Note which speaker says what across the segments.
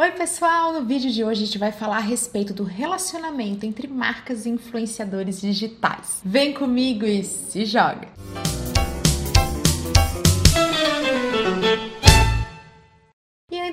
Speaker 1: Oi, pessoal! No vídeo de hoje a gente vai falar a respeito do relacionamento entre marcas e influenciadores digitais. Vem comigo e se joga!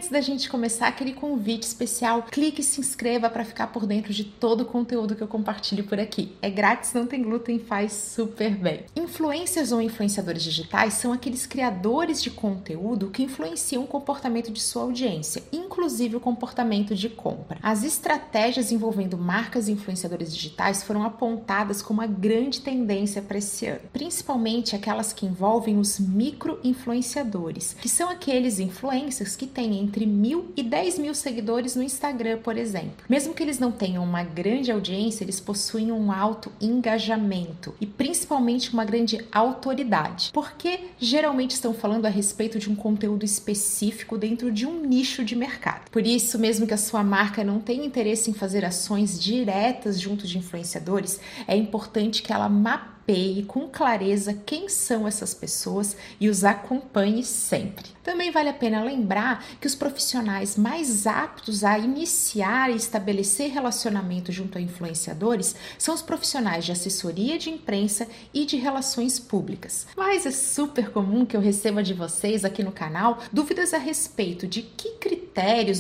Speaker 1: Antes da gente começar, aquele convite especial, clique e se inscreva para ficar por dentro de todo o conteúdo que eu compartilho por aqui. É grátis, não tem glúten, faz super bem. Influencers ou influenciadores digitais são aqueles criadores de conteúdo que influenciam o comportamento de sua audiência, inclusive o comportamento de compra. As estratégias envolvendo marcas e influenciadores digitais foram apontadas como uma grande tendência para esse ano, principalmente aquelas que envolvem os micro-influenciadores, que são aqueles influencers que têm entre mil e dez mil seguidores no Instagram, por exemplo. Mesmo que eles não tenham uma grande audiência, eles possuem um alto engajamento e principalmente uma grande autoridade, porque geralmente estão falando a respeito de um conteúdo específico dentro de um nicho de mercado. Por isso, mesmo que a sua marca não tenha interesse em fazer ações diretas junto de influenciadores, é importante que ela mapeie mapeie com clareza quem são essas pessoas e os acompanhe sempre. Também vale a pena lembrar que os profissionais mais aptos a iniciar e estabelecer relacionamento junto a influenciadores são os profissionais de assessoria de imprensa e de relações públicas. Mas é super comum que eu receba de vocês aqui no canal dúvidas a respeito de que critérios,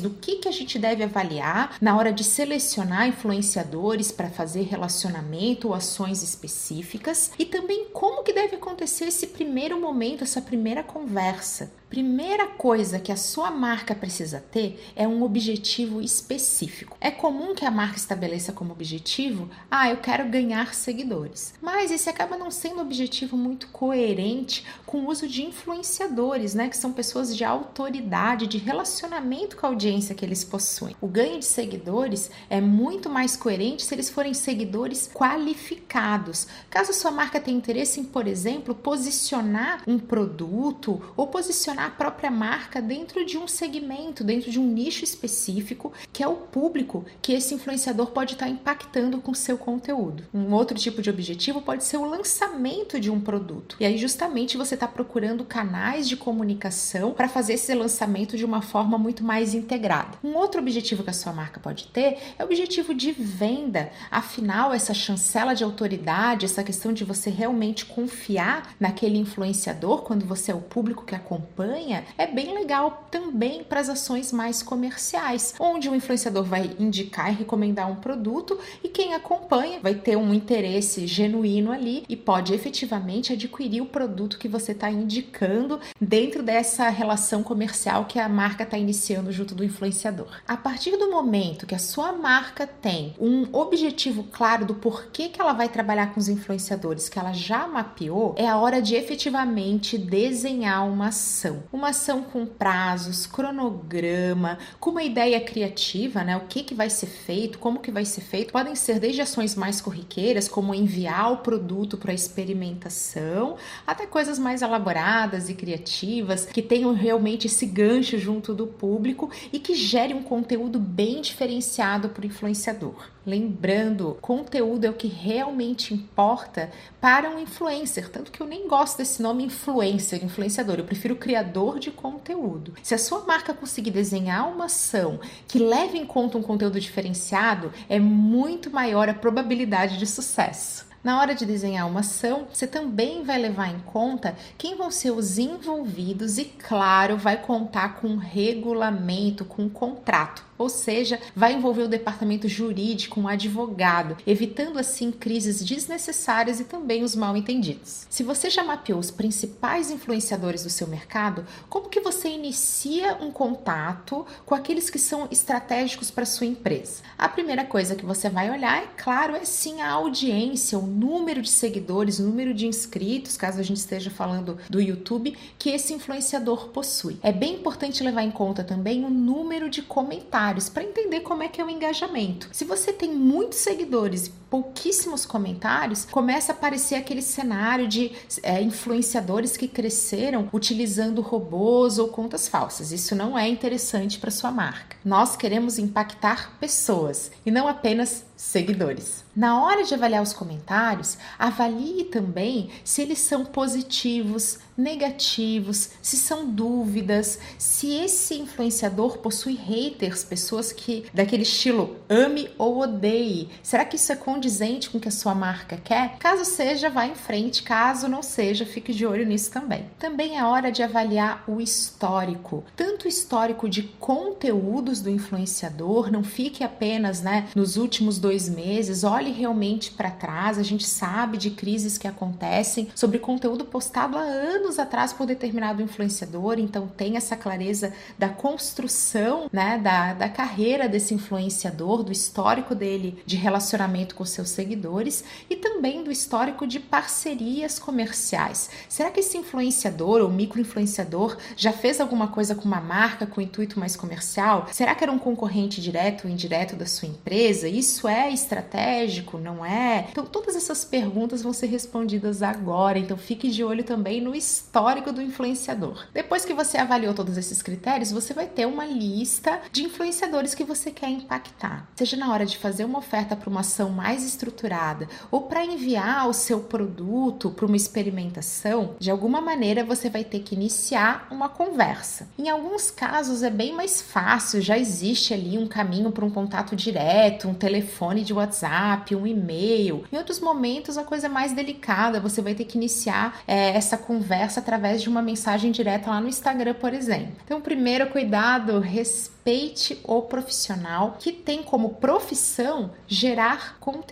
Speaker 1: do que, que a gente deve avaliar na hora de selecionar influenciadores para fazer relacionamento ou ações específicas e também como que deve acontecer esse primeiro momento, essa primeira conversa. Primeira coisa que a sua marca precisa ter é um objetivo específico. É comum que a marca estabeleça como objetivo, ah, eu quero ganhar seguidores. Mas esse acaba não sendo um objetivo muito coerente com o uso de influenciadores, né, que são pessoas de autoridade, de relacionamento com a audiência que eles possuem. O ganho de seguidores é muito mais coerente se eles forem seguidores qualificados. Caso sua marca tenha interesse em, por exemplo, posicionar um produto ou posicionar posicionar a própria marca dentro de um segmento, dentro de um nicho específico, que é o público que esse influenciador pode estar impactando com seu conteúdo. Um outro tipo de objetivo pode ser o lançamento de um produto. E aí, justamente, você está procurando canais de comunicação para fazer esse lançamento de uma forma muito mais integrada. Um outro objetivo que a sua marca pode ter é o objetivo de venda. Afinal, essa chancela de autoridade, essa questão de você realmente confiar naquele influenciador quando você é o público que acompanha campanha é bem legal também para as ações mais comerciais, onde o influenciador vai indicar e recomendar um produto e quem acompanha vai ter um interesse genuíno ali e pode efetivamente adquirir o produto que você está indicando dentro dessa relação comercial que a marca está iniciando junto do influenciador. A partir do momento que a sua marca tem um objetivo claro do porquê que ela vai trabalhar com os influenciadores, que ela já mapeou, é a hora de efetivamente desenhar uma ação ação. Uma ação com prazos, cronograma, com uma ideia criativa, né? O que, que vai ser feito, como que vai ser feito. Podem ser desde ações mais corriqueiras, como enviar o produto para experimentação, até coisas mais elaboradas e criativas, que tenham realmente esse gancho junto do público e que gere um conteúdo bem diferenciado para o influenciador. Lembrando, conteúdo é o que realmente importa para um influencer, tanto que eu nem gosto desse nome influencer, influenciador, eu prefiro criador de conteúdo. Se a sua marca conseguir desenhar uma ação que leve em conta um conteúdo diferenciado, é muito maior a probabilidade de sucesso. Na hora de desenhar uma ação, você também vai levar em conta quem vão ser os envolvidos e, claro, vai contar com um regulamento, com um contrato ou seja, vai envolver o departamento jurídico, um advogado, evitando assim crises desnecessárias e também os mal entendidos. Se você já mapeou os principais influenciadores do seu mercado, como que você inicia um contato com aqueles que são estratégicos para sua empresa? A primeira coisa que você vai olhar, é claro, é sim a audiência, o número de seguidores, o número de inscritos, caso a gente esteja falando do YouTube, que esse influenciador possui. É bem importante levar em conta também o número de comentários para entender como é que é o engajamento. Se você tem muitos seguidores pouquíssimos comentários, começa a aparecer aquele cenário de é, influenciadores que cresceram utilizando robôs ou contas falsas. Isso não é interessante para sua marca. Nós queremos impactar pessoas e não apenas seguidores. Na hora de avaliar os comentários, avalie também se eles são positivos, negativos, se são dúvidas, se esse influenciador possui haters, pessoas que daquele estilo ame ou odeie. Será que isso é condizente com o que a sua marca quer? Caso seja, vá em frente, caso não seja, fique de olho nisso também. Também é hora de avaliar o histórico, tanto o histórico de conteúdos do influenciador, não fique apenas, né, nos últimos dois meses, olhe realmente para trás. A gente sabe de crises que acontecem sobre conteúdo postado há anos atrás por determinado influenciador, então tem essa clareza da construção, né, da, da carreira desse influenciador, do histórico dele de relacionamento com seus seguidores e também do histórico de parcerias comerciais. Será que esse influenciador ou micro-influenciador já fez alguma coisa com uma marca com intuito mais comercial? Será que era um concorrente direto ou indireto da sua empresa? Isso é estratégico, não é? Então, todas essas perguntas vão ser respondidas agora. Então, fique de olho também no histórico do influenciador. Depois que você avaliou todos esses critérios, você vai ter uma lista de influenciadores que você quer impactar. Seja na hora de fazer uma oferta para uma ação mais estruturada ou para enviar o seu produto para uma experimentação, de alguma maneira você vai ter que iniciar uma conversa. Em alguns casos é bem mais fácil, já existe ali um caminho para um contato direto, um telefone de WhatsApp, um e-mail. Em outros momentos, a coisa é mais delicada, você vai ter que iniciar é, essa conversa através de uma mensagem direta lá no Instagram, por exemplo. Então, primeiro, cuidado, respeite o profissional que tem como profissão gerar conteúdo.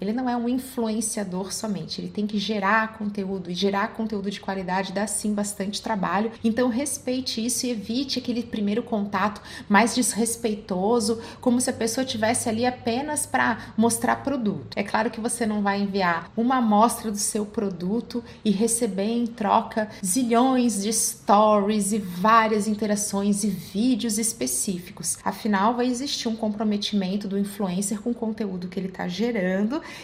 Speaker 1: Ele não é um influenciador somente, ele tem que gerar conteúdo e gerar conteúdo de qualidade dá sim bastante trabalho. Então respeite isso e evite aquele primeiro contato mais desrespeitoso, como se a pessoa tivesse ali apenas para mostrar produto. É claro que você não vai enviar uma amostra do seu produto e receber em troca zilhões de stories e várias interações e vídeos específicos. Afinal, vai existir um comprometimento do influencer com o conteúdo que ele está gerando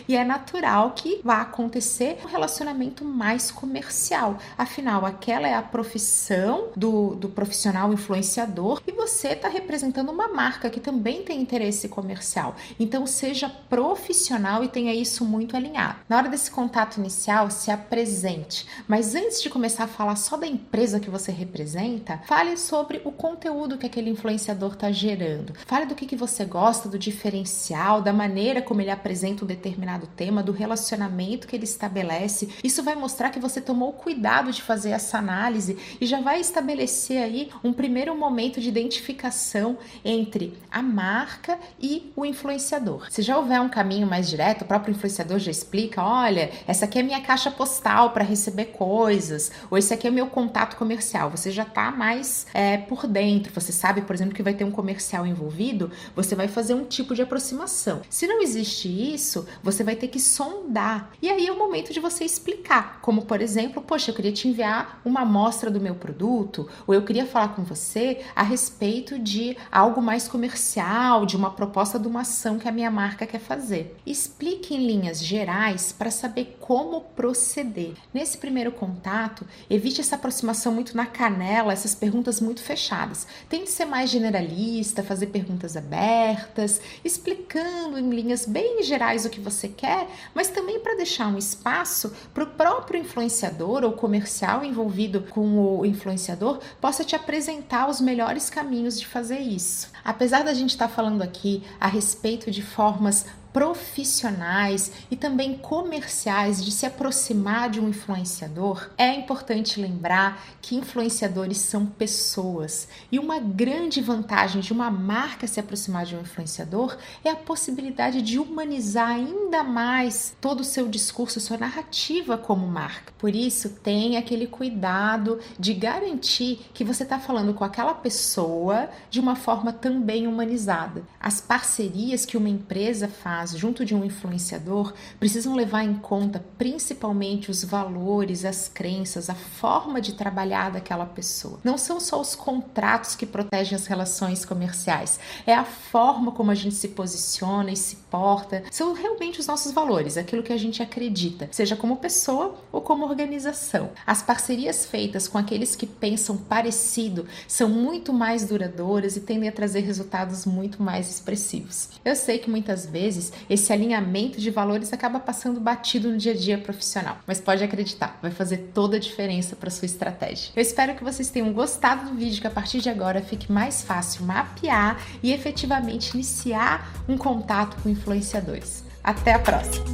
Speaker 1: e é natural que vá acontecer um relacionamento mais comercial. Afinal, aquela é a profissão do, do profissional influenciador e você está representando uma marca que também tem interesse comercial. Então, seja profissional e tenha isso muito alinhado. Na hora desse contato inicial, se apresente, mas antes de começar a falar só da empresa que você representa, fale sobre o conteúdo que aquele influenciador está gerando. Fale do que, que você gosta, do diferencial, da maneira como ele apresenta um determinado tema, do relacionamento que ele estabelece. Isso vai mostrar que você tomou cuidado de fazer essa análise e já vai estabelecer aí um primeiro momento de identificação entre a marca e o influenciador. Se já houver um caminho mais direto, o próprio influenciador já explica: olha, essa aqui é minha caixa postal para receber coisas, ou esse aqui é meu contato comercial. Você já está mais é, por dentro. Você sabe, por exemplo, que vai ter um comercial envolvido, você vai fazer um tipo de aproximação. Se não existe isso, você vai ter que sondar. E aí é o momento de você explicar, como por exemplo, poxa, eu queria te enviar uma amostra do meu produto, ou eu queria falar com você a respeito de algo mais comercial, de uma proposta de uma ação que a minha marca quer fazer. Explique em linhas gerais para saber como proceder. Nesse primeiro contato, evite essa aproximação muito na canela, essas perguntas muito fechadas. Tente ser mais generalista fazer perguntas abertas, explicando em linhas bem gerais o que você quer, mas também para deixar um espaço para o próprio influenciador ou comercial envolvido com o influenciador possa te apresentar os melhores caminhos de fazer isso. Apesar da gente estar tá falando aqui a respeito de formas profissionais e também comerciais de se aproximar de um influenciador, é importante lembrar que influenciadores são pessoas e uma grande vantagem de uma marca se aproximar de um influenciador é a possibilidade de humanizar ainda mais todo o seu discurso, sua narrativa como marca. Por isso, tenha aquele cuidado de garantir que você está falando com aquela pessoa de uma forma também humanizada. As parcerias que uma empresa faz junto de um influenciador precisam levar em conta principalmente os valores, as crenças, a forma de trabalhar daquela pessoa. Não são só os contratos que protegem as relações comerciais, é a forma como a gente se posiciona e se porta, são realmente os nossos valores, aquilo que a gente acredita, seja como pessoa ou como organização. As parcerias feitas com aqueles que pensam parecido são muito mais duradouras e tendem a trazer resultados muito mais expressivos. Eu sei que muitas vezes esse alinhamento de valores acaba passando batido no dia a dia profissional, mas pode acreditar, vai fazer toda a diferença para sua estratégia. Eu espero que vocês tenham gostado do vídeo, que a partir de agora fique mais fácil mapear e efetivamente iniciar um contato com influenciadores. Até a próxima!